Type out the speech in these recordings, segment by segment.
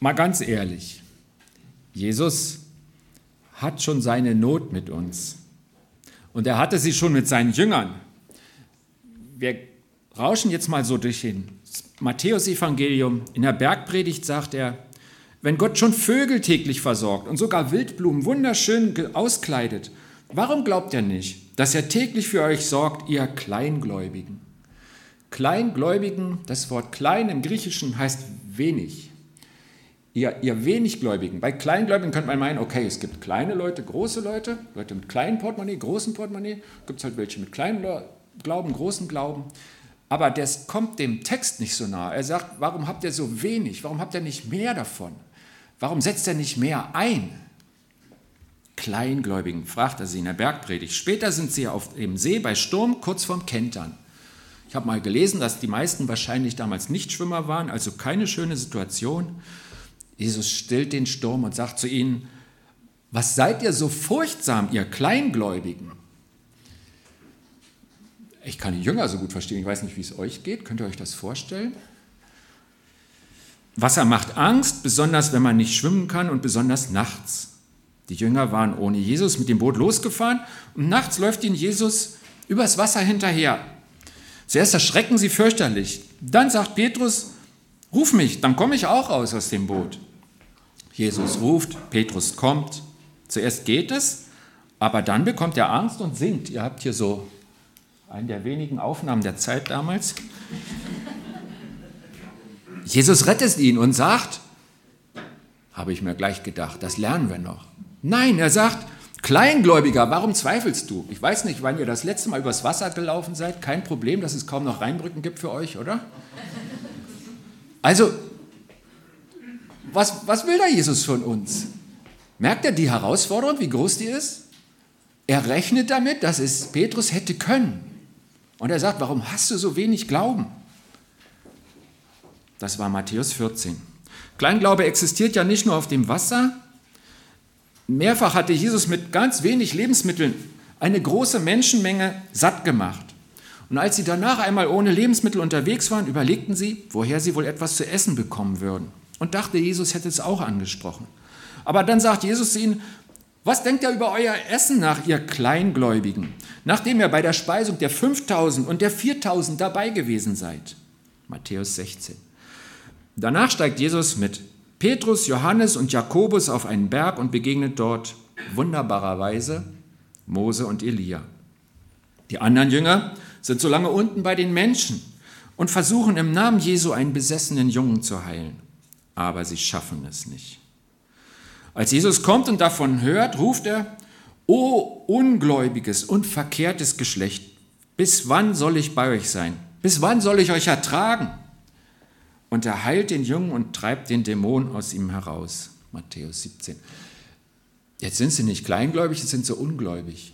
Mal ganz ehrlich, Jesus hat schon seine Not mit uns. Und er hatte sie schon mit seinen Jüngern. Wir rauschen jetzt mal so durch hin. Matthäus-Evangelium. In der Bergpredigt sagt er, wenn Gott schon Vögel täglich versorgt und sogar Wildblumen wunderschön auskleidet, warum glaubt er nicht, dass er täglich für euch sorgt, ihr Kleingläubigen? Kleingläubigen, das Wort klein im Griechischen heißt wenig. Ihr, ihr Weniggläubigen. Bei Kleingläubigen könnte man meinen, okay, es gibt kleine Leute, große Leute, Leute mit kleinen Portemonnaie, großen Portemonnaie, gibt es halt welche mit kleinen Glauben, großen Glauben. Aber das kommt dem Text nicht so nah. Er sagt, warum habt ihr so wenig? Warum habt ihr nicht mehr davon? Warum setzt er nicht mehr ein? Kleingläubigen, fragt er sie in der Bergpredigt. Später sind sie auf dem See bei Sturm kurz vorm Kentern. Ich habe mal gelesen, dass die meisten wahrscheinlich damals nicht Schwimmer waren, also keine schöne Situation. Jesus stillt den Sturm und sagt zu ihnen, was seid ihr so furchtsam, ihr Kleingläubigen? Ich kann die Jünger so gut verstehen, ich weiß nicht, wie es euch geht, könnt ihr euch das vorstellen? Wasser macht Angst, besonders wenn man nicht schwimmen kann und besonders nachts. Die Jünger waren ohne Jesus mit dem Boot losgefahren und nachts läuft ihnen Jesus übers Wasser hinterher. Zuerst erschrecken sie fürchterlich. Dann sagt Petrus, ruf mich, dann komme ich auch raus aus dem Boot. Jesus ruft, Petrus kommt. Zuerst geht es, aber dann bekommt er Angst und singt. Ihr habt hier so einen der wenigen Aufnahmen der Zeit damals. Jesus rettet ihn und sagt, habe ich mir gleich gedacht, das lernen wir noch. Nein, er sagt, Kleingläubiger, warum zweifelst du? Ich weiß nicht, wann ihr das letzte Mal übers Wasser gelaufen seid. Kein Problem, dass es kaum noch Rheinbrücken gibt für euch, oder? Also, was, was will da Jesus von uns? Merkt er die Herausforderung, wie groß die ist? Er rechnet damit, dass es Petrus hätte können. Und er sagt, warum hast du so wenig Glauben? Das war Matthäus 14. Kleinglaube existiert ja nicht nur auf dem Wasser, Mehrfach hatte Jesus mit ganz wenig Lebensmitteln eine große Menschenmenge satt gemacht. Und als sie danach einmal ohne Lebensmittel unterwegs waren, überlegten sie, woher sie wohl etwas zu essen bekommen würden. Und dachte, Jesus hätte es auch angesprochen. Aber dann sagt Jesus zu ihnen, was denkt ihr über euer Essen nach, ihr Kleingläubigen, nachdem ihr bei der Speisung der 5000 und der 4000 dabei gewesen seid? Matthäus 16. Danach steigt Jesus mit Petrus, Johannes und Jakobus auf einen Berg und begegnet dort wunderbarerweise Mose und Elia. Die anderen Jünger sind so lange unten bei den Menschen und versuchen im Namen Jesu einen besessenen Jungen zu heilen. Aber sie schaffen es nicht. Als Jesus kommt und davon hört, ruft er, O ungläubiges und verkehrtes Geschlecht, bis wann soll ich bei euch sein? Bis wann soll ich euch ertragen? Und er heilt den Jungen und treibt den Dämon aus ihm heraus. Matthäus 17. Jetzt sind sie nicht kleingläubig, jetzt sind sie ungläubig.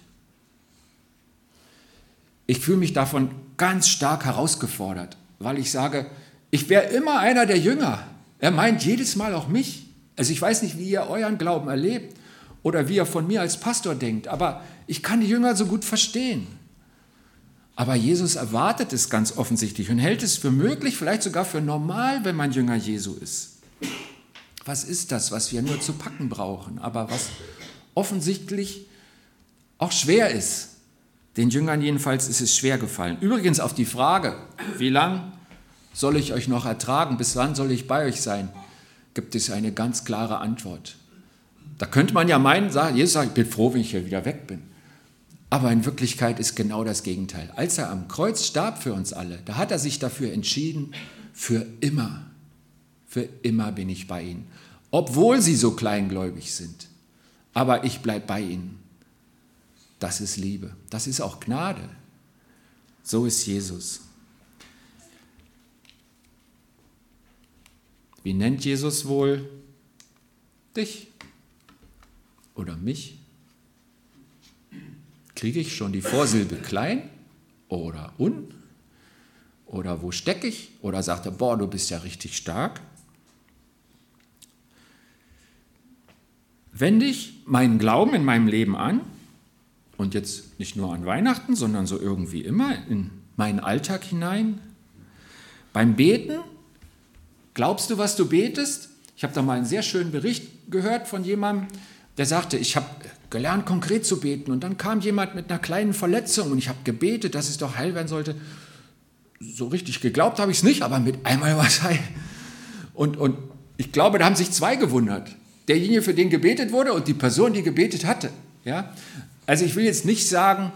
Ich fühle mich davon ganz stark herausgefordert, weil ich sage, ich wäre immer einer der Jünger. Er meint jedes Mal auch mich. Also ich weiß nicht, wie ihr euren Glauben erlebt oder wie ihr von mir als Pastor denkt, aber ich kann die Jünger so gut verstehen. Aber Jesus erwartet es ganz offensichtlich und hält es für möglich, vielleicht sogar für normal, wenn man Jünger Jesu ist. Was ist das, was wir nur zu packen brauchen, aber was offensichtlich auch schwer ist? Den Jüngern jedenfalls ist es schwer gefallen. Übrigens auf die Frage, wie lang soll ich euch noch ertragen, bis wann soll ich bei euch sein, gibt es eine ganz klare Antwort. Da könnte man ja meinen, Jesus sagt, ich bin froh, wenn ich hier wieder weg bin. Aber in Wirklichkeit ist genau das Gegenteil. Als er am Kreuz starb für uns alle, da hat er sich dafür entschieden, für immer, für immer bin ich bei ihnen. Obwohl sie so kleingläubig sind. Aber ich bleibe bei ihnen. Das ist Liebe. Das ist auch Gnade. So ist Jesus. Wie nennt Jesus wohl dich oder mich? Kriege ich schon die Vorsilbe klein oder un? Oder wo stecke ich? Oder sagt er, boah, du bist ja richtig stark? Wende ich meinen Glauben in meinem Leben an und jetzt nicht nur an Weihnachten, sondern so irgendwie immer in meinen Alltag hinein? Beim Beten, glaubst du, was du betest? Ich habe da mal einen sehr schönen Bericht gehört von jemandem, der sagte, ich habe gelernt, konkret zu beten. Und dann kam jemand mit einer kleinen Verletzung und ich habe gebetet, dass es doch heil werden sollte. So richtig geglaubt habe ich es nicht, aber mit einmal war es heil. Und, und ich glaube, da haben sich zwei gewundert. Derjenige, für den gebetet wurde und die Person, die gebetet hatte. Ja? Also ich will jetzt nicht sagen,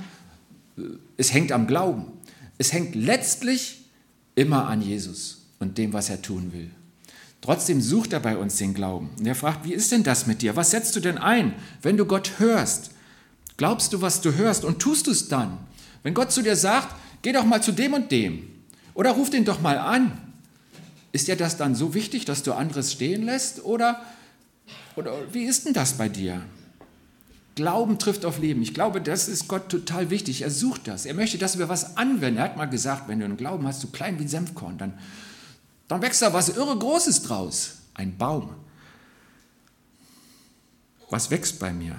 es hängt am Glauben. Es hängt letztlich immer an Jesus und dem, was er tun will. Trotzdem sucht er bei uns den Glauben. Und er fragt, wie ist denn das mit dir? Was setzt du denn ein, wenn du Gott hörst? Glaubst du, was du hörst und tust du es dann? Wenn Gott zu dir sagt, geh doch mal zu dem und dem oder ruf den doch mal an, ist dir das dann so wichtig, dass du anderes stehen lässt oder, oder wie ist denn das bei dir? Glauben trifft auf Leben. Ich glaube, das ist Gott total wichtig. Er sucht das. Er möchte, dass wir was anwenden. Er hat mal gesagt, wenn du einen Glauben hast, so klein wie ein Senfkorn, dann dann wächst da was irre Großes draus. Ein Baum. Was wächst bei mir?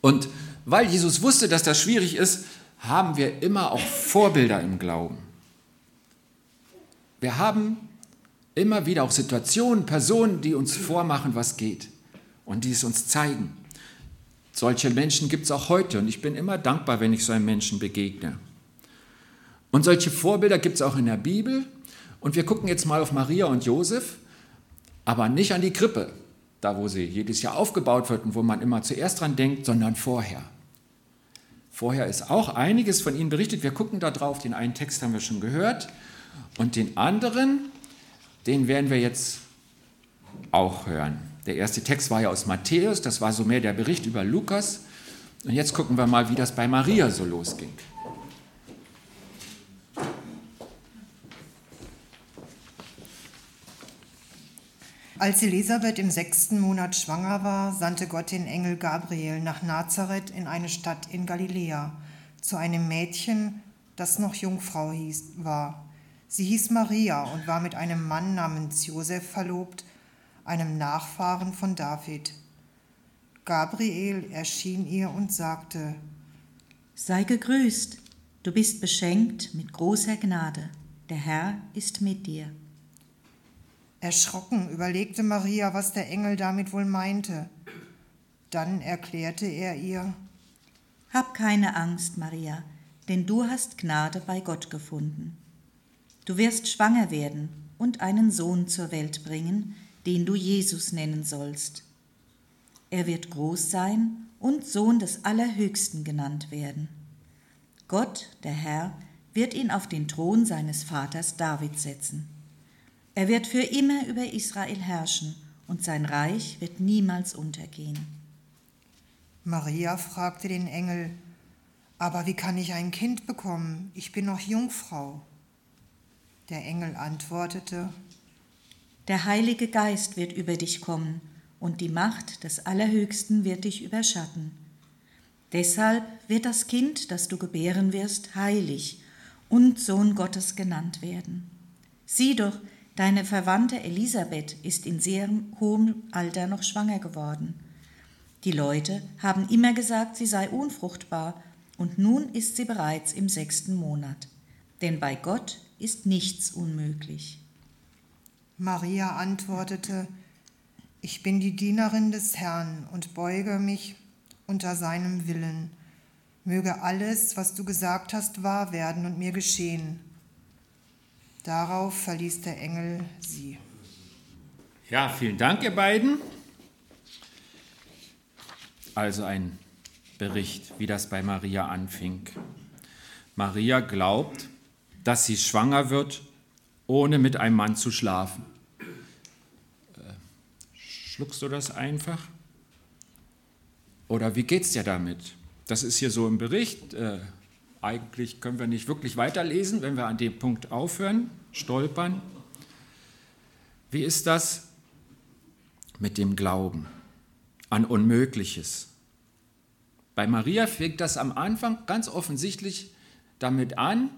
Und weil Jesus wusste, dass das schwierig ist, haben wir immer auch Vorbilder im Glauben. Wir haben immer wieder auch Situationen, Personen, die uns vormachen, was geht und die es uns zeigen. Solche Menschen gibt es auch heute und ich bin immer dankbar, wenn ich so einem Menschen begegne. Und solche Vorbilder gibt es auch in der Bibel und wir gucken jetzt mal auf Maria und Josef, aber nicht an die Krippe, da wo sie jedes Jahr aufgebaut wird und wo man immer zuerst dran denkt, sondern vorher. Vorher ist auch einiges von ihnen berichtet. Wir gucken da drauf, den einen Text haben wir schon gehört. Und den anderen, den werden wir jetzt auch hören. Der erste Text war ja aus Matthäus, das war so mehr der Bericht über Lukas. Und jetzt gucken wir mal, wie das bei Maria so losging. Als Elisabeth im sechsten Monat schwanger war, sandte Gott den Engel Gabriel nach Nazareth in eine Stadt in Galiläa zu einem Mädchen, das noch Jungfrau hieß, war. Sie hieß Maria und war mit einem Mann namens Josef verlobt, einem Nachfahren von David. Gabriel erschien ihr und sagte, Sei gegrüßt, du bist beschenkt mit großer Gnade, der Herr ist mit dir. Erschrocken überlegte Maria, was der Engel damit wohl meinte. Dann erklärte er ihr, Hab keine Angst, Maria, denn du hast Gnade bei Gott gefunden. Du wirst schwanger werden und einen Sohn zur Welt bringen, den du Jesus nennen sollst. Er wird groß sein und Sohn des Allerhöchsten genannt werden. Gott, der Herr, wird ihn auf den Thron seines Vaters David setzen. Er wird für immer über Israel herrschen und sein Reich wird niemals untergehen. Maria fragte den Engel, aber wie kann ich ein Kind bekommen? Ich bin noch Jungfrau. Der Engel antwortete, Der Heilige Geist wird über dich kommen und die Macht des Allerhöchsten wird dich überschatten. Deshalb wird das Kind, das du gebären wirst, heilig und Sohn Gottes genannt werden. Sieh doch, Deine Verwandte Elisabeth ist in sehr hohem Alter noch schwanger geworden. Die Leute haben immer gesagt, sie sei unfruchtbar, und nun ist sie bereits im sechsten Monat. Denn bei Gott ist nichts unmöglich. Maria antwortete, Ich bin die Dienerin des Herrn und beuge mich unter seinem Willen. Möge alles, was du gesagt hast, wahr werden und mir geschehen. Darauf verließ der Engel sie. Ja, vielen Dank, ihr beiden. Also ein Bericht, wie das bei Maria anfing. Maria glaubt, dass sie schwanger wird, ohne mit einem Mann zu schlafen. Äh, schluckst du das einfach? Oder wie geht's dir damit? Das ist hier so im Bericht. Eigentlich können wir nicht wirklich weiterlesen, wenn wir an dem Punkt aufhören, stolpern. Wie ist das mit dem Glauben an Unmögliches? Bei Maria fängt das am Anfang ganz offensichtlich damit an,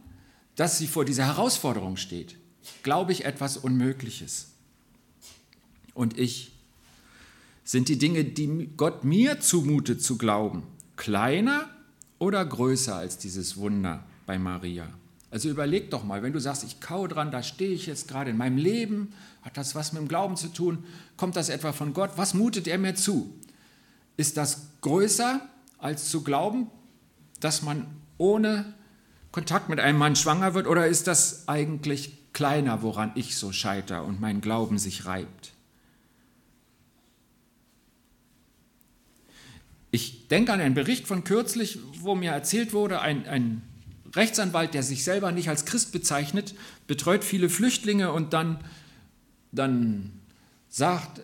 dass sie vor dieser Herausforderung steht. Glaube ich etwas Unmögliches? Und ich, sind die Dinge, die Gott mir zumutet zu glauben, kleiner oder größer als dieses Wunder bei Maria? Also überleg doch mal, wenn du sagst, ich kaue dran, da stehe ich jetzt gerade in meinem Leben, hat das was mit dem Glauben zu tun? Kommt das etwa von Gott? Was mutet er mir zu? Ist das größer als zu glauben, dass man ohne Kontakt mit einem Mann schwanger wird oder ist das eigentlich kleiner, woran ich so scheiter und mein Glauben sich reibt? Ich denke an einen Bericht von kürzlich, wo mir erzählt wurde, ein, ein Rechtsanwalt, der sich selber nicht als Christ bezeichnet, betreut viele Flüchtlinge und dann, dann sagt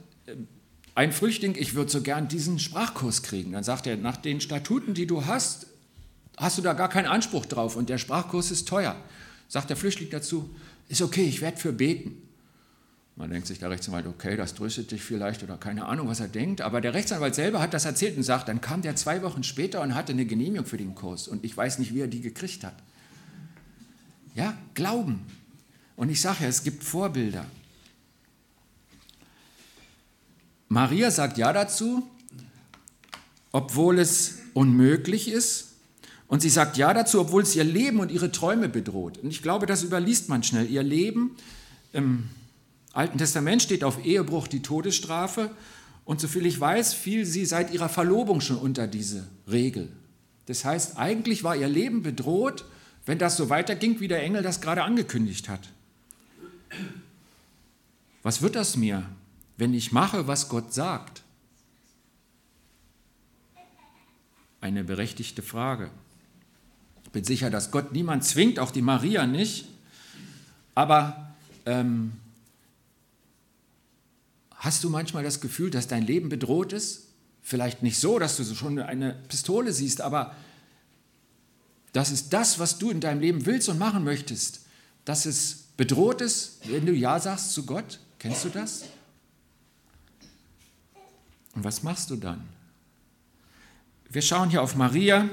ein Flüchtling, ich würde so gern diesen Sprachkurs kriegen. Dann sagt er, nach den Statuten, die du hast, hast du da gar keinen Anspruch drauf und der Sprachkurs ist teuer. Sagt der Flüchtling dazu, ist okay, ich werde für beten. Man denkt sich der Rechtsanwalt, okay, das tröstet dich vielleicht oder keine Ahnung, was er denkt. Aber der Rechtsanwalt selber hat das erzählt und sagt, dann kam der zwei Wochen später und hatte eine Genehmigung für den Kurs. Und ich weiß nicht, wie er die gekriegt hat. Ja, Glauben. Und ich sage ja, es gibt Vorbilder. Maria sagt ja dazu, obwohl es unmöglich ist. Und sie sagt ja dazu, obwohl es ihr Leben und ihre Träume bedroht. Und ich glaube, das überliest man schnell. Ihr Leben. Ähm, Alten Testament steht auf Ehebruch die Todesstrafe und soviel ich weiß, fiel sie seit ihrer Verlobung schon unter diese Regel. Das heißt, eigentlich war ihr Leben bedroht, wenn das so weiterging, wie der Engel das gerade angekündigt hat. Was wird das mir, wenn ich mache, was Gott sagt? Eine berechtigte Frage. Ich bin sicher, dass Gott niemand zwingt, auch die Maria nicht. Aber ähm, Hast du manchmal das Gefühl, dass dein Leben bedroht ist? Vielleicht nicht so, dass du schon eine Pistole siehst, aber das ist das, was du in deinem Leben willst und machen möchtest. Dass es bedroht ist, wenn du Ja sagst zu Gott. Kennst du das? Und was machst du dann? Wir schauen hier auf Maria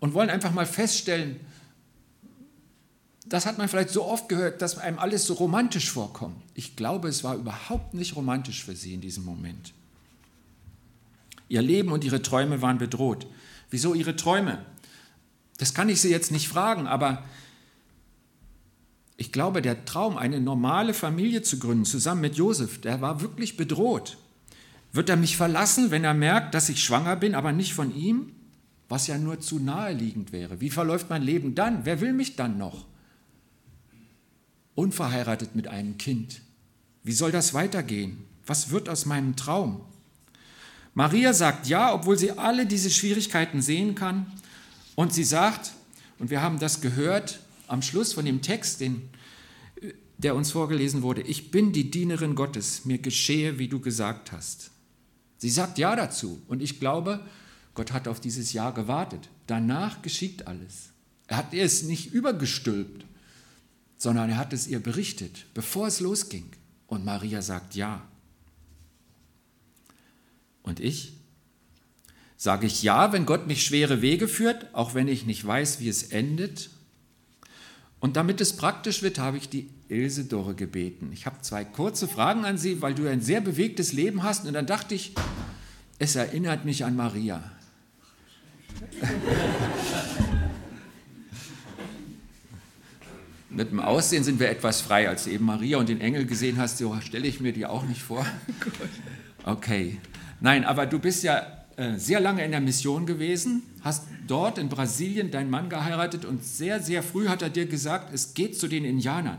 und wollen einfach mal feststellen, das hat man vielleicht so oft gehört, dass einem alles so romantisch vorkommt. Ich glaube, es war überhaupt nicht romantisch für sie in diesem Moment. Ihr Leben und ihre Träume waren bedroht. Wieso ihre Träume? Das kann ich sie jetzt nicht fragen, aber ich glaube, der Traum, eine normale Familie zu gründen, zusammen mit Josef, der war wirklich bedroht. Wird er mich verlassen, wenn er merkt, dass ich schwanger bin, aber nicht von ihm? Was ja nur zu naheliegend wäre. Wie verläuft mein Leben dann? Wer will mich dann noch? Unverheiratet mit einem Kind. Wie soll das weitergehen? Was wird aus meinem Traum? Maria sagt ja, obwohl sie alle diese Schwierigkeiten sehen kann. Und sie sagt, und wir haben das gehört am Schluss von dem Text, den, der uns vorgelesen wurde, ich bin die Dienerin Gottes, mir geschehe, wie du gesagt hast. Sie sagt ja dazu. Und ich glaube, Gott hat auf dieses Ja gewartet. Danach geschieht alles. Er hat es nicht übergestülpt, sondern er hat es ihr berichtet, bevor es losging. Und Maria sagt ja. Und ich? Sage ich ja, wenn Gott mich schwere Wege führt, auch wenn ich nicht weiß, wie es endet? Und damit es praktisch wird, habe ich die Ilse Dorre gebeten. Ich habe zwei kurze Fragen an Sie, weil du ein sehr bewegtes Leben hast. Und dann dachte ich, es erinnert mich an Maria. Mit dem Aussehen sind wir etwas frei. Als du eben Maria und den Engel gesehen hast, so stelle ich mir die auch nicht vor. Okay. Nein, aber du bist ja äh, sehr lange in der Mission gewesen, hast dort in Brasilien deinen Mann geheiratet und sehr, sehr früh hat er dir gesagt, es geht zu den Indianern.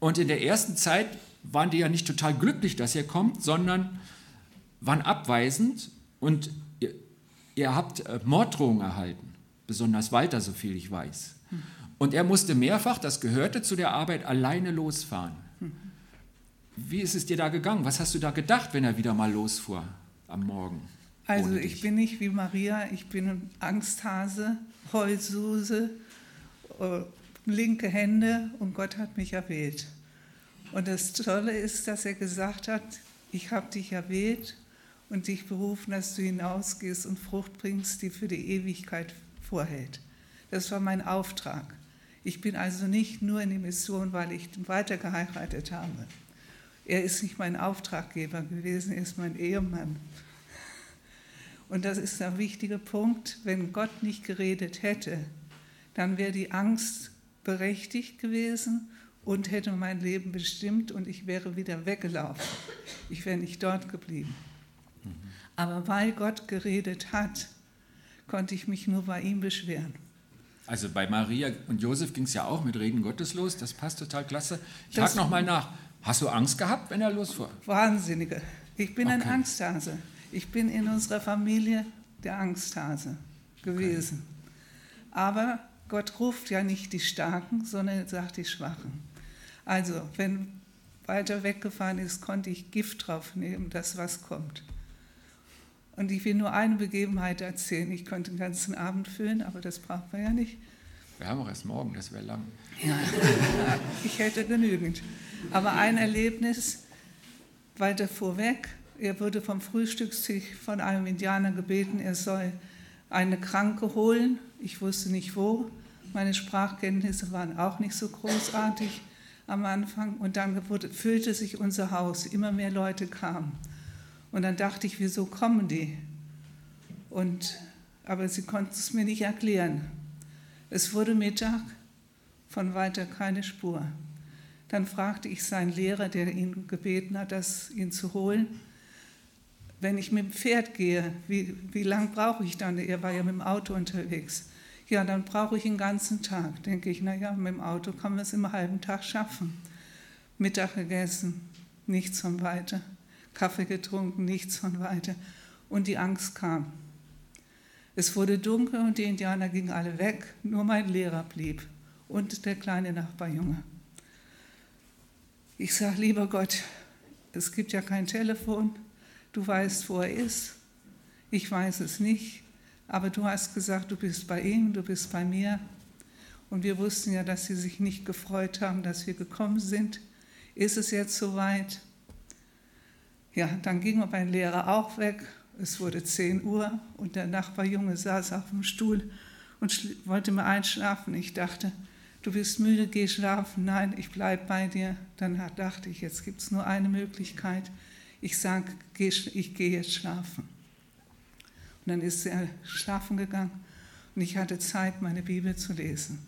Und in der ersten Zeit waren die ja nicht total glücklich, dass ihr kommt, sondern waren abweisend und ihr, ihr habt äh, Morddrohungen erhalten, besonders Walter, so viel ich weiß. Und er musste mehrfach, das gehörte zu der Arbeit, alleine losfahren. Wie ist es dir da gegangen? Was hast du da gedacht, wenn er wieder mal losfuhr am Morgen? Also ich bin nicht wie Maria, ich bin Angsthase, Heulsuse, äh, linke Hände und Gott hat mich erwählt. Und das Tolle ist, dass er gesagt hat, ich habe dich erwählt und dich berufen, dass du hinausgehst und Frucht bringst, die für die Ewigkeit vorhält. Das war mein Auftrag. Ich bin also nicht nur in die Mission, weil ich weiter geheiratet habe. Er ist nicht mein Auftraggeber gewesen, er ist mein Ehemann. Und das ist ein wichtiger Punkt. Wenn Gott nicht geredet hätte, dann wäre die Angst berechtigt gewesen und hätte mein Leben bestimmt und ich wäre wieder weggelaufen. Ich wäre nicht dort geblieben. Aber weil Gott geredet hat, konnte ich mich nur bei ihm beschweren. Also bei Maria und Josef ging es ja auch mit Reden Gottes los. Das passt total klasse. Ich frage nochmal nach. Hast du Angst gehabt, wenn er losfuhr? Wahnsinnige. Ich bin okay. ein Angsthase. Ich bin in unserer Familie der Angsthase gewesen. Okay. Aber Gott ruft ja nicht die Starken, sondern er sagt die Schwachen. Also, wenn weiter weggefahren ist, konnte ich Gift drauf nehmen, das was kommt. Und ich will nur eine Begebenheit erzählen. Ich konnte den ganzen Abend füllen, aber das braucht man ja nicht. Wir haben auch erst morgen, das wäre lang. Ja, ich hätte genügend. Aber ein Erlebnis weiter vorweg. Er wurde vom Frühstückstisch von einem Indianer gebeten, er soll eine Kranke holen. Ich wusste nicht wo. Meine Sprachkenntnisse waren auch nicht so großartig am Anfang. Und dann wurde, füllte sich unser Haus. Immer mehr Leute kamen. Und dann dachte ich, wieso kommen die? Und, aber sie konnten es mir nicht erklären. Es wurde Mittag, von weiter keine Spur. Dann fragte ich seinen Lehrer, der ihn gebeten hat, das, ihn zu holen, wenn ich mit dem Pferd gehe, wie, wie lange brauche ich dann? Er war ja mit dem Auto unterwegs. Ja, dann brauche ich einen ganzen Tag. Denke ich, naja, mit dem Auto kann man es im halben Tag schaffen. Mittag gegessen, nichts von weiter. Kaffee getrunken, nichts von weiter. Und die Angst kam. Es wurde dunkel und die Indianer gingen alle weg, nur mein Lehrer blieb und der kleine Nachbarjunge. Ich sage, lieber Gott, es gibt ja kein Telefon, du weißt, wo er ist, ich weiß es nicht, aber du hast gesagt, du bist bei ihm, du bist bei mir. Und wir wussten ja, dass sie sich nicht gefreut haben, dass wir gekommen sind. Ist es jetzt soweit? Ja, dann ging mein Lehrer auch weg. Es wurde 10 Uhr und der Nachbarjunge saß auf dem Stuhl und wollte mir einschlafen. Ich dachte, du bist müde, geh schlafen. Nein, ich bleibe bei dir. Dann dachte ich, jetzt gibt es nur eine Möglichkeit. Ich sage, ich gehe jetzt schlafen. Und dann ist er schlafen gegangen und ich hatte Zeit, meine Bibel zu lesen.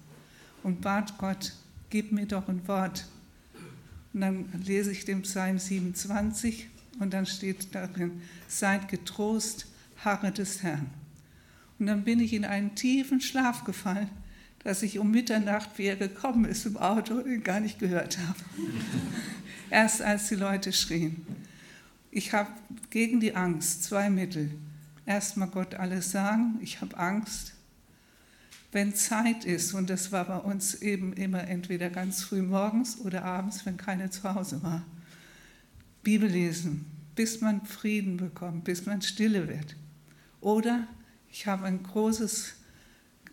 Und bat Gott, gib mir doch ein Wort. Und dann lese ich den Psalm 27 und dann steht darin, seid getrost, harre des Herrn. Und dann bin ich in einen tiefen Schlaf gefallen, dass ich um Mitternacht, wie er gekommen ist im Auto, ihn gar nicht gehört habe. Erst als die Leute schrien. Ich habe gegen die Angst zwei Mittel. Erstmal Gott alles sagen, ich habe Angst. Wenn Zeit ist, und das war bei uns eben immer entweder ganz früh morgens oder abends, wenn keiner zu Hause war, Bibel lesen, bis man Frieden bekommt, bis man stille wird. Oder ich habe ein großes,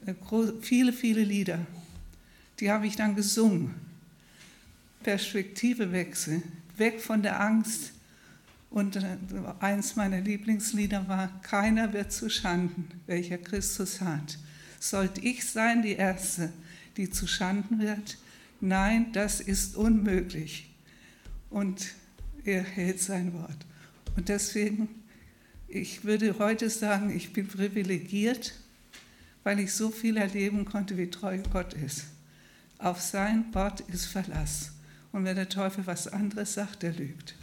äh, viele, viele Lieder, die habe ich dann gesungen. Perspektivewechsel, weg von der Angst. Und äh, eins meiner Lieblingslieder war, keiner wird zu Schanden, welcher Christus hat. Sollte ich sein die Erste, die zu Schanden wird? Nein, das ist unmöglich. Und er hält sein Wort. Und deswegen, ich würde heute sagen, ich bin privilegiert, weil ich so viel erleben konnte, wie treu Gott ist. Auf sein Wort ist Verlass. Und wenn der Teufel was anderes sagt, der lügt.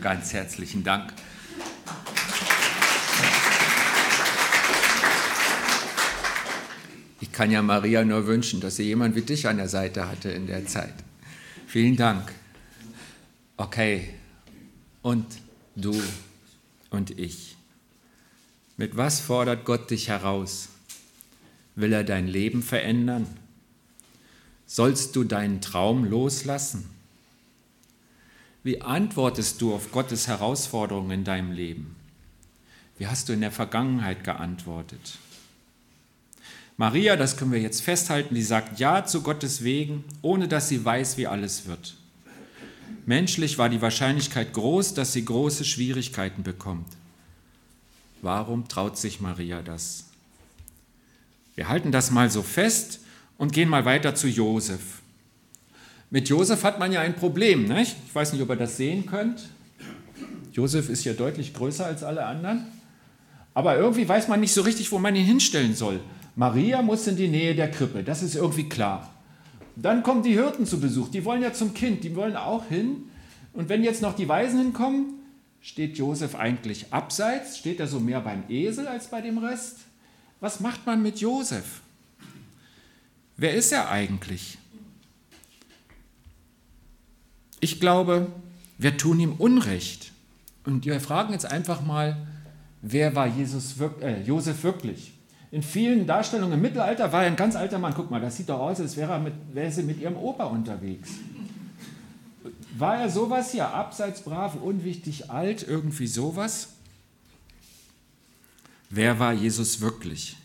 Ganz herzlichen Dank. Ich kann ja Maria nur wünschen, dass sie jemand wie dich an der Seite hatte in der Zeit. Vielen Dank. Okay. Und du und ich. Mit was fordert Gott dich heraus? Will er dein Leben verändern? Sollst du deinen Traum loslassen? Wie antwortest du auf Gottes Herausforderungen in deinem Leben? Wie hast du in der Vergangenheit geantwortet? Maria, das können wir jetzt festhalten, die sagt Ja zu Gottes Wegen, ohne dass sie weiß, wie alles wird. Menschlich war die Wahrscheinlichkeit groß, dass sie große Schwierigkeiten bekommt. Warum traut sich Maria das? Wir halten das mal so fest und gehen mal weiter zu Josef. Mit Josef hat man ja ein Problem. Nicht? Ich weiß nicht, ob ihr das sehen könnt. Josef ist ja deutlich größer als alle anderen. Aber irgendwie weiß man nicht so richtig, wo man ihn hinstellen soll. Maria muss in die Nähe der Krippe, das ist irgendwie klar. Dann kommen die Hirten zu Besuch, die wollen ja zum Kind, die wollen auch hin. Und wenn jetzt noch die Weisen hinkommen, steht Josef eigentlich abseits, steht er so mehr beim Esel als bei dem Rest. Was macht man mit Josef? Wer ist er eigentlich? Ich glaube, wir tun ihm Unrecht. Und wir fragen jetzt einfach mal, wer war Jesus, äh, Josef wirklich? In vielen Darstellungen im Mittelalter war er ein ganz alter Mann. Guck mal, das sieht doch aus, als wäre er mit, wäre sie mit ihrem Opa unterwegs. War er sowas hier, abseits, brav, unwichtig, alt, irgendwie sowas? Wer war Jesus wirklich?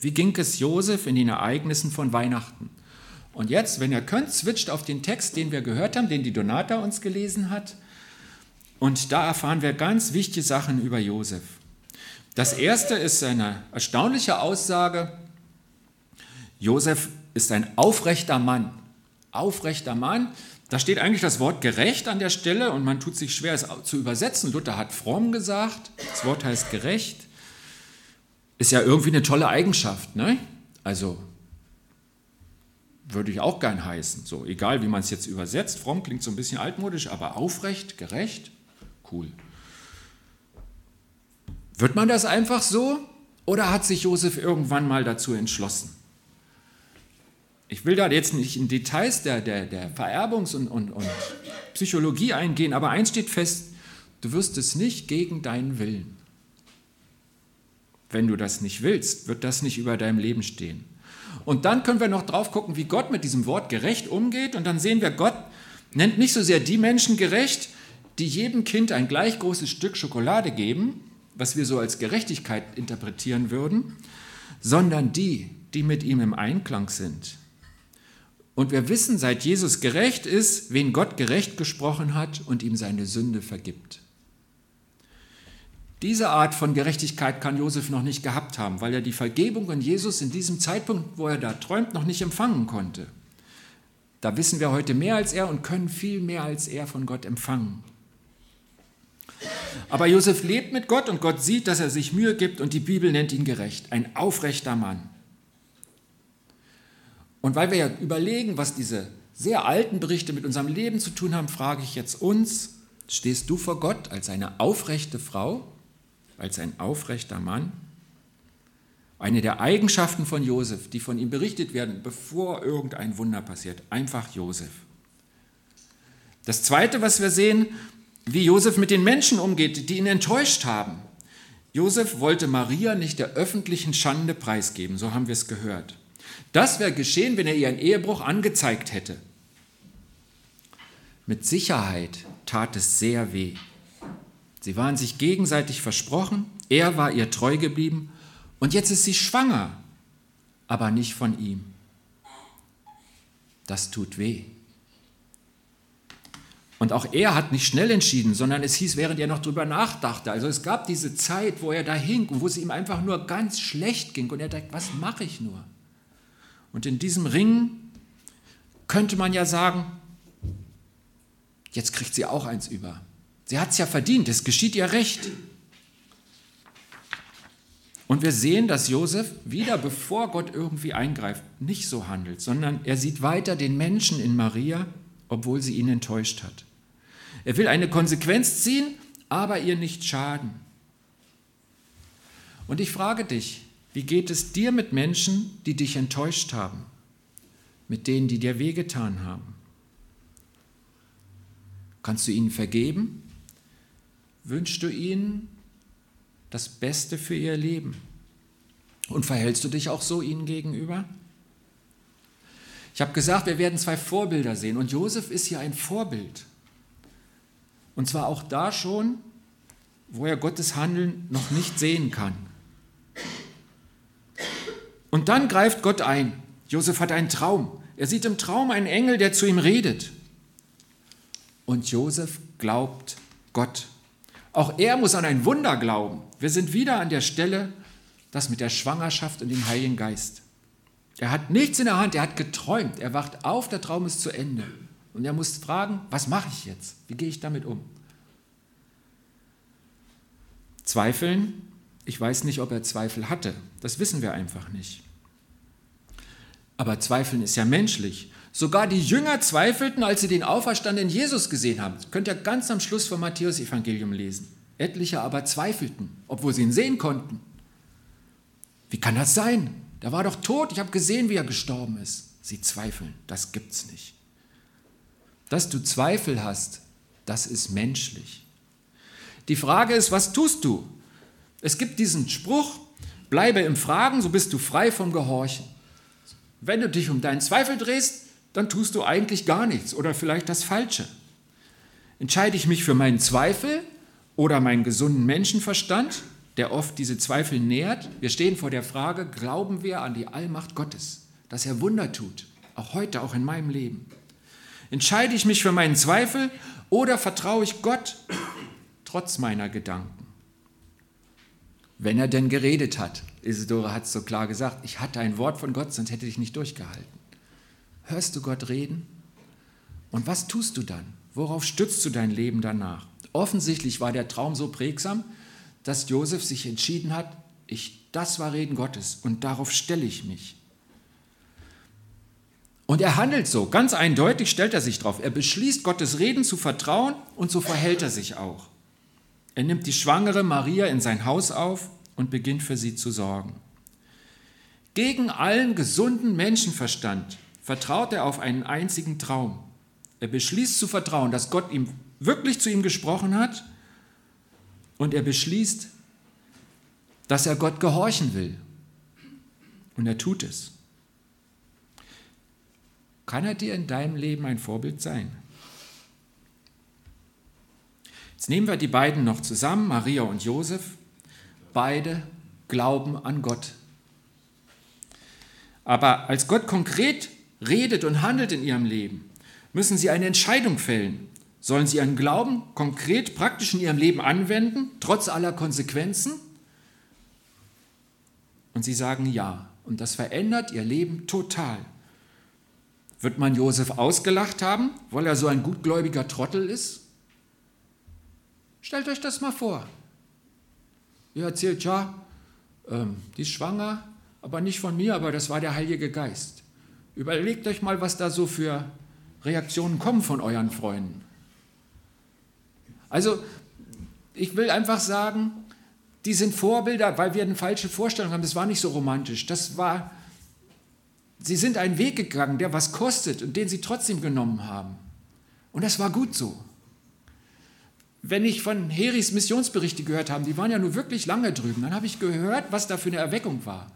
Wie ging es Josef in den Ereignissen von Weihnachten? Und jetzt, wenn ihr könnt, switcht auf den Text, den wir gehört haben, den die Donata uns gelesen hat. Und da erfahren wir ganz wichtige Sachen über Josef. Das erste ist eine erstaunliche Aussage. Josef ist ein aufrechter Mann. Aufrechter Mann. Da steht eigentlich das Wort gerecht an der Stelle und man tut sich schwer, es zu übersetzen. Luther hat fromm gesagt. Das Wort heißt gerecht. Ist ja irgendwie eine tolle Eigenschaft, ne? Also würde ich auch gern heißen. So, egal wie man es jetzt übersetzt. Fromm klingt so ein bisschen altmodisch, aber aufrecht, gerecht, cool. Wird man das einfach so oder hat sich Josef irgendwann mal dazu entschlossen? Ich will da jetzt nicht in Details der, der, der Vererbungs- und, und, und Psychologie eingehen, aber eins steht fest, du wirst es nicht gegen deinen Willen. Wenn du das nicht willst, wird das nicht über deinem Leben stehen. Und dann können wir noch drauf gucken, wie Gott mit diesem Wort gerecht umgeht. Und dann sehen wir, Gott nennt nicht so sehr die Menschen gerecht, die jedem Kind ein gleich großes Stück Schokolade geben, was wir so als Gerechtigkeit interpretieren würden, sondern die, die mit ihm im Einklang sind. Und wir wissen, seit Jesus gerecht ist, wen Gott gerecht gesprochen hat und ihm seine Sünde vergibt. Diese Art von Gerechtigkeit kann Josef noch nicht gehabt haben, weil er die Vergebung in Jesus in diesem Zeitpunkt, wo er da träumt, noch nicht empfangen konnte. Da wissen wir heute mehr als er und können viel mehr als er von Gott empfangen. Aber Josef lebt mit Gott und Gott sieht, dass er sich Mühe gibt und die Bibel nennt ihn gerecht, ein aufrechter Mann. Und weil wir ja überlegen, was diese sehr alten Berichte mit unserem Leben zu tun haben, frage ich jetzt uns, stehst du vor Gott als eine aufrechte Frau? als ein aufrechter Mann. Eine der Eigenschaften von Josef, die von ihm berichtet werden, bevor irgendein Wunder passiert, einfach Josef. Das Zweite, was wir sehen, wie Josef mit den Menschen umgeht, die ihn enttäuscht haben. Josef wollte Maria nicht der öffentlichen Schande preisgeben, so haben wir es gehört. Das wäre geschehen, wenn er ihren Ehebruch angezeigt hätte. Mit Sicherheit tat es sehr weh. Sie waren sich gegenseitig versprochen, er war ihr treu geblieben und jetzt ist sie schwanger, aber nicht von ihm. Das tut weh. Und auch er hat nicht schnell entschieden, sondern es hieß, während er noch drüber nachdachte. Also es gab diese Zeit, wo er da hing und wo es ihm einfach nur ganz schlecht ging und er dachte, was mache ich nur? Und in diesem Ring könnte man ja sagen, jetzt kriegt sie auch eins über. Sie hat es ja verdient, es geschieht ihr recht. Und wir sehen, dass Josef wieder, bevor Gott irgendwie eingreift, nicht so handelt, sondern er sieht weiter den Menschen in Maria, obwohl sie ihn enttäuscht hat. Er will eine Konsequenz ziehen, aber ihr nicht schaden. Und ich frage dich, wie geht es dir mit Menschen, die dich enttäuscht haben, mit denen, die dir wehgetan haben? Kannst du ihnen vergeben? wünschst du ihnen das Beste für ihr Leben? Und verhältst du dich auch so ihnen gegenüber? Ich habe gesagt, wir werden zwei Vorbilder sehen und Josef ist hier ein Vorbild. Und zwar auch da schon, wo er Gottes Handeln noch nicht sehen kann. Und dann greift Gott ein. Josef hat einen Traum. Er sieht im Traum einen Engel, der zu ihm redet. Und Josef glaubt Gott. Auch er muss an ein Wunder glauben. Wir sind wieder an der Stelle, das mit der Schwangerschaft und dem Heiligen Geist. Er hat nichts in der Hand, er hat geträumt, er wacht auf, der Traum ist zu Ende. Und er muss fragen, was mache ich jetzt? Wie gehe ich damit um? Zweifeln? Ich weiß nicht, ob er Zweifel hatte. Das wissen wir einfach nicht. Aber Zweifeln ist ja menschlich. Sogar die Jünger zweifelten, als sie den auferstandenen Jesus gesehen haben. Das könnt ihr ganz am Schluss vom Matthäus-Evangelium lesen. Etliche aber zweifelten, obwohl sie ihn sehen konnten. Wie kann das sein? Der war doch tot, ich habe gesehen, wie er gestorben ist. Sie zweifeln, das gibt's nicht. Dass du Zweifel hast, das ist menschlich. Die Frage ist, was tust du? Es gibt diesen Spruch, bleibe im Fragen, so bist du frei vom Gehorchen. Wenn du dich um deinen Zweifel drehst, dann tust du eigentlich gar nichts oder vielleicht das Falsche. Entscheide ich mich für meinen Zweifel oder meinen gesunden Menschenverstand, der oft diese Zweifel nährt? Wir stehen vor der Frage, glauben wir an die Allmacht Gottes, dass er Wunder tut, auch heute, auch in meinem Leben? Entscheide ich mich für meinen Zweifel oder vertraue ich Gott trotz meiner Gedanken? Wenn er denn geredet hat. Isidore hat es so klar gesagt, ich hatte ein Wort von Gott, sonst hätte ich nicht durchgehalten. Hörst du Gott reden? Und was tust du dann? Worauf stützt du dein Leben danach? Offensichtlich war der Traum so prägsam, dass Josef sich entschieden hat, ich, das war Reden Gottes und darauf stelle ich mich. Und er handelt so, ganz eindeutig stellt er sich drauf. Er beschließt, Gottes Reden zu vertrauen und so verhält er sich auch. Er nimmt die schwangere Maria in sein Haus auf und beginnt für sie zu sorgen. Gegen allen gesunden Menschenverstand vertraut er auf einen einzigen Traum. Er beschließt zu vertrauen, dass Gott ihm wirklich zu ihm gesprochen hat und er beschließt, dass er Gott gehorchen will. Und er tut es. Kann er dir in deinem Leben ein Vorbild sein? Jetzt nehmen wir die beiden noch zusammen, Maria und Josef. Beide glauben an Gott. Aber als Gott konkret redet und handelt in ihrem Leben, müssen sie eine Entscheidung fällen. Sollen sie ihren Glauben konkret, praktisch in ihrem Leben anwenden, trotz aller Konsequenzen? Und sie sagen ja. Und das verändert ihr Leben total. Wird man Josef ausgelacht haben, weil er so ein gutgläubiger Trottel ist? Stellt euch das mal vor. Ihr erzählt, ja, ähm, die ist schwanger, aber nicht von mir, aber das war der Heilige Geist. Überlegt euch mal, was da so für Reaktionen kommen von euren Freunden. Also, ich will einfach sagen, die sind Vorbilder, weil wir eine falsche Vorstellung haben. Das war nicht so romantisch. Das war, sie sind einen Weg gegangen, der was kostet und den sie trotzdem genommen haben. Und das war gut so. Wenn ich von Heris Missionsberichte gehört habe, die waren ja nur wirklich lange drüben, dann habe ich gehört, was da für eine Erweckung war.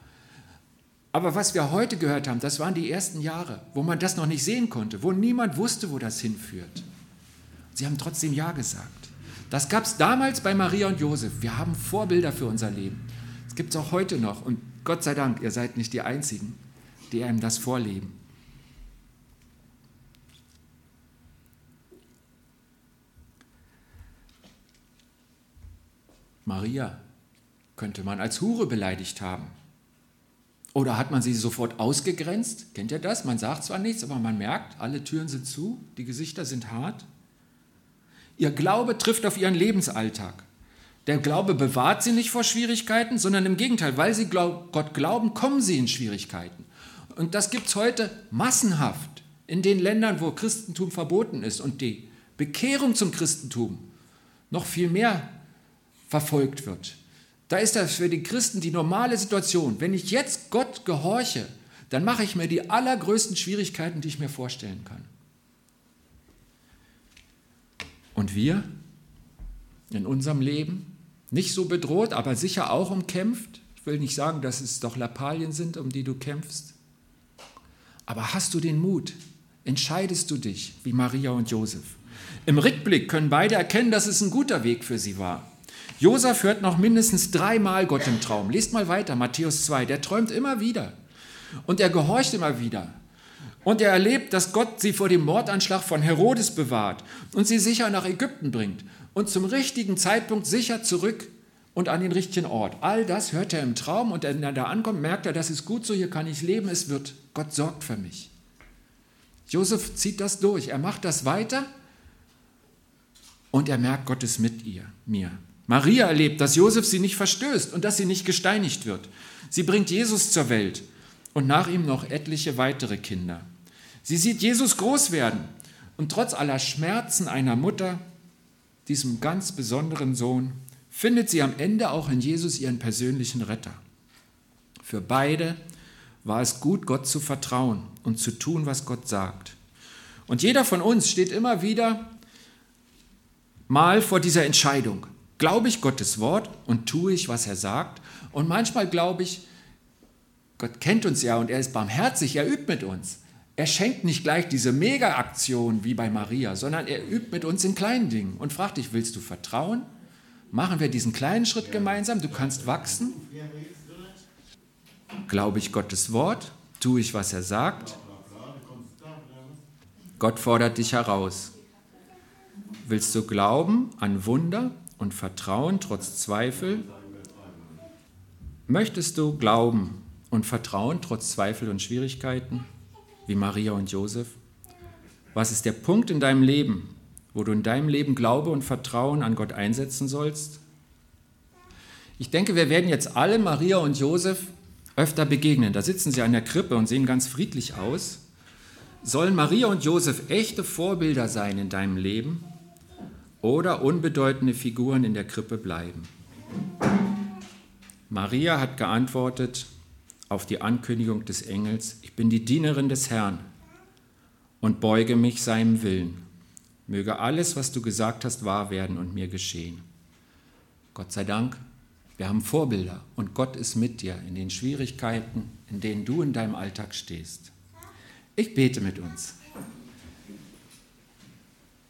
Aber was wir heute gehört haben, das waren die ersten Jahre, wo man das noch nicht sehen konnte, wo niemand wusste, wo das hinführt. Sie haben trotzdem Ja gesagt. Das gab es damals bei Maria und Josef. Wir haben Vorbilder für unser Leben. Das gibt es auch heute noch. Und Gott sei Dank, ihr seid nicht die Einzigen, die einem das vorleben. Maria könnte man als Hure beleidigt haben. Oder hat man sie sofort ausgegrenzt? Kennt ihr das? Man sagt zwar nichts, aber man merkt, alle Türen sind zu, die Gesichter sind hart. Ihr Glaube trifft auf ihren Lebensalltag. Der Glaube bewahrt sie nicht vor Schwierigkeiten, sondern im Gegenteil, weil sie Gott glauben, kommen sie in Schwierigkeiten. Und das gibt es heute massenhaft in den Ländern, wo Christentum verboten ist und die Bekehrung zum Christentum noch viel mehr verfolgt wird. Da ist das für die Christen die normale Situation. Wenn ich jetzt Gott gehorche, dann mache ich mir die allergrößten Schwierigkeiten, die ich mir vorstellen kann. Und wir in unserem Leben nicht so bedroht, aber sicher auch umkämpft. Ich will nicht sagen, dass es doch Lappalien sind, um die du kämpfst. Aber hast du den Mut? Entscheidest du dich wie Maria und Josef? Im Rückblick können beide erkennen, dass es ein guter Weg für sie war. Josef hört noch mindestens dreimal Gott im Traum. Lest mal weiter, Matthäus 2. Der träumt immer wieder. Und er gehorcht immer wieder. Und er erlebt, dass Gott sie vor dem Mordanschlag von Herodes bewahrt und sie sicher nach Ägypten bringt und zum richtigen Zeitpunkt sicher zurück und an den richtigen Ort. All das hört er im Traum und wenn er da ankommt, merkt er, das ist gut so, hier kann ich leben, es wird, Gott sorgt für mich. Josef zieht das durch, er macht das weiter und er merkt, Gott ist mit ihr, mir. Maria erlebt, dass Josef sie nicht verstößt und dass sie nicht gesteinigt wird. Sie bringt Jesus zur Welt und nach ihm noch etliche weitere Kinder. Sie sieht Jesus groß werden und trotz aller Schmerzen einer Mutter, diesem ganz besonderen Sohn, findet sie am Ende auch in Jesus ihren persönlichen Retter. Für beide war es gut, Gott zu vertrauen und zu tun, was Gott sagt. Und jeder von uns steht immer wieder mal vor dieser Entscheidung. Glaube ich Gottes Wort und tue ich, was er sagt? Und manchmal glaube ich, Gott kennt uns ja und er ist barmherzig, er übt mit uns. Er schenkt nicht gleich diese Mega-Aktion wie bei Maria, sondern er übt mit uns in kleinen Dingen und fragt dich, willst du vertrauen? Machen wir diesen kleinen Schritt gemeinsam? Du kannst wachsen. Glaube ich Gottes Wort? Tue ich, was er sagt? Gott fordert dich heraus. Willst du glauben an Wunder und Vertrauen trotz Zweifel? Möchtest du glauben und Vertrauen trotz Zweifel und Schwierigkeiten, wie Maria und Josef? Was ist der Punkt in deinem Leben, wo du in deinem Leben Glaube und Vertrauen an Gott einsetzen sollst? Ich denke, wir werden jetzt alle Maria und Josef öfter begegnen. Da sitzen sie an der Krippe und sehen ganz friedlich aus. Sollen Maria und Josef echte Vorbilder sein in deinem Leben oder unbedeutende Figuren in der Krippe bleiben? Maria hat geantwortet auf die Ankündigung des Engels, ich bin die Dienerin des Herrn und beuge mich seinem Willen. Möge alles, was du gesagt hast, wahr werden und mir geschehen. Gott sei Dank wir haben Vorbilder und Gott ist mit dir in den Schwierigkeiten, in denen du in deinem Alltag stehst. Ich bete mit uns.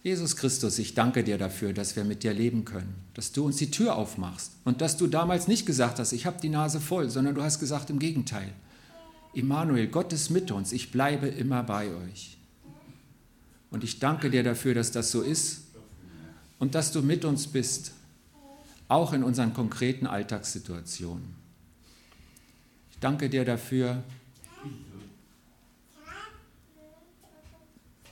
Jesus Christus, ich danke dir dafür, dass wir mit dir leben können, dass du uns die Tür aufmachst und dass du damals nicht gesagt hast, ich habe die Nase voll, sondern du hast gesagt im Gegenteil. Immanuel, Gott ist mit uns, ich bleibe immer bei euch. Und ich danke dir dafür, dass das so ist und dass du mit uns bist auch in unseren konkreten Alltagssituationen. Ich danke dir dafür,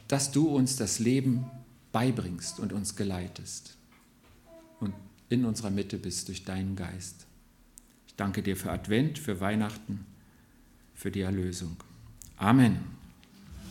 dass du uns das Leben beibringst und uns geleitest und in unserer Mitte bist durch deinen Geist. Ich danke dir für Advent, für Weihnachten, für die Erlösung. Amen.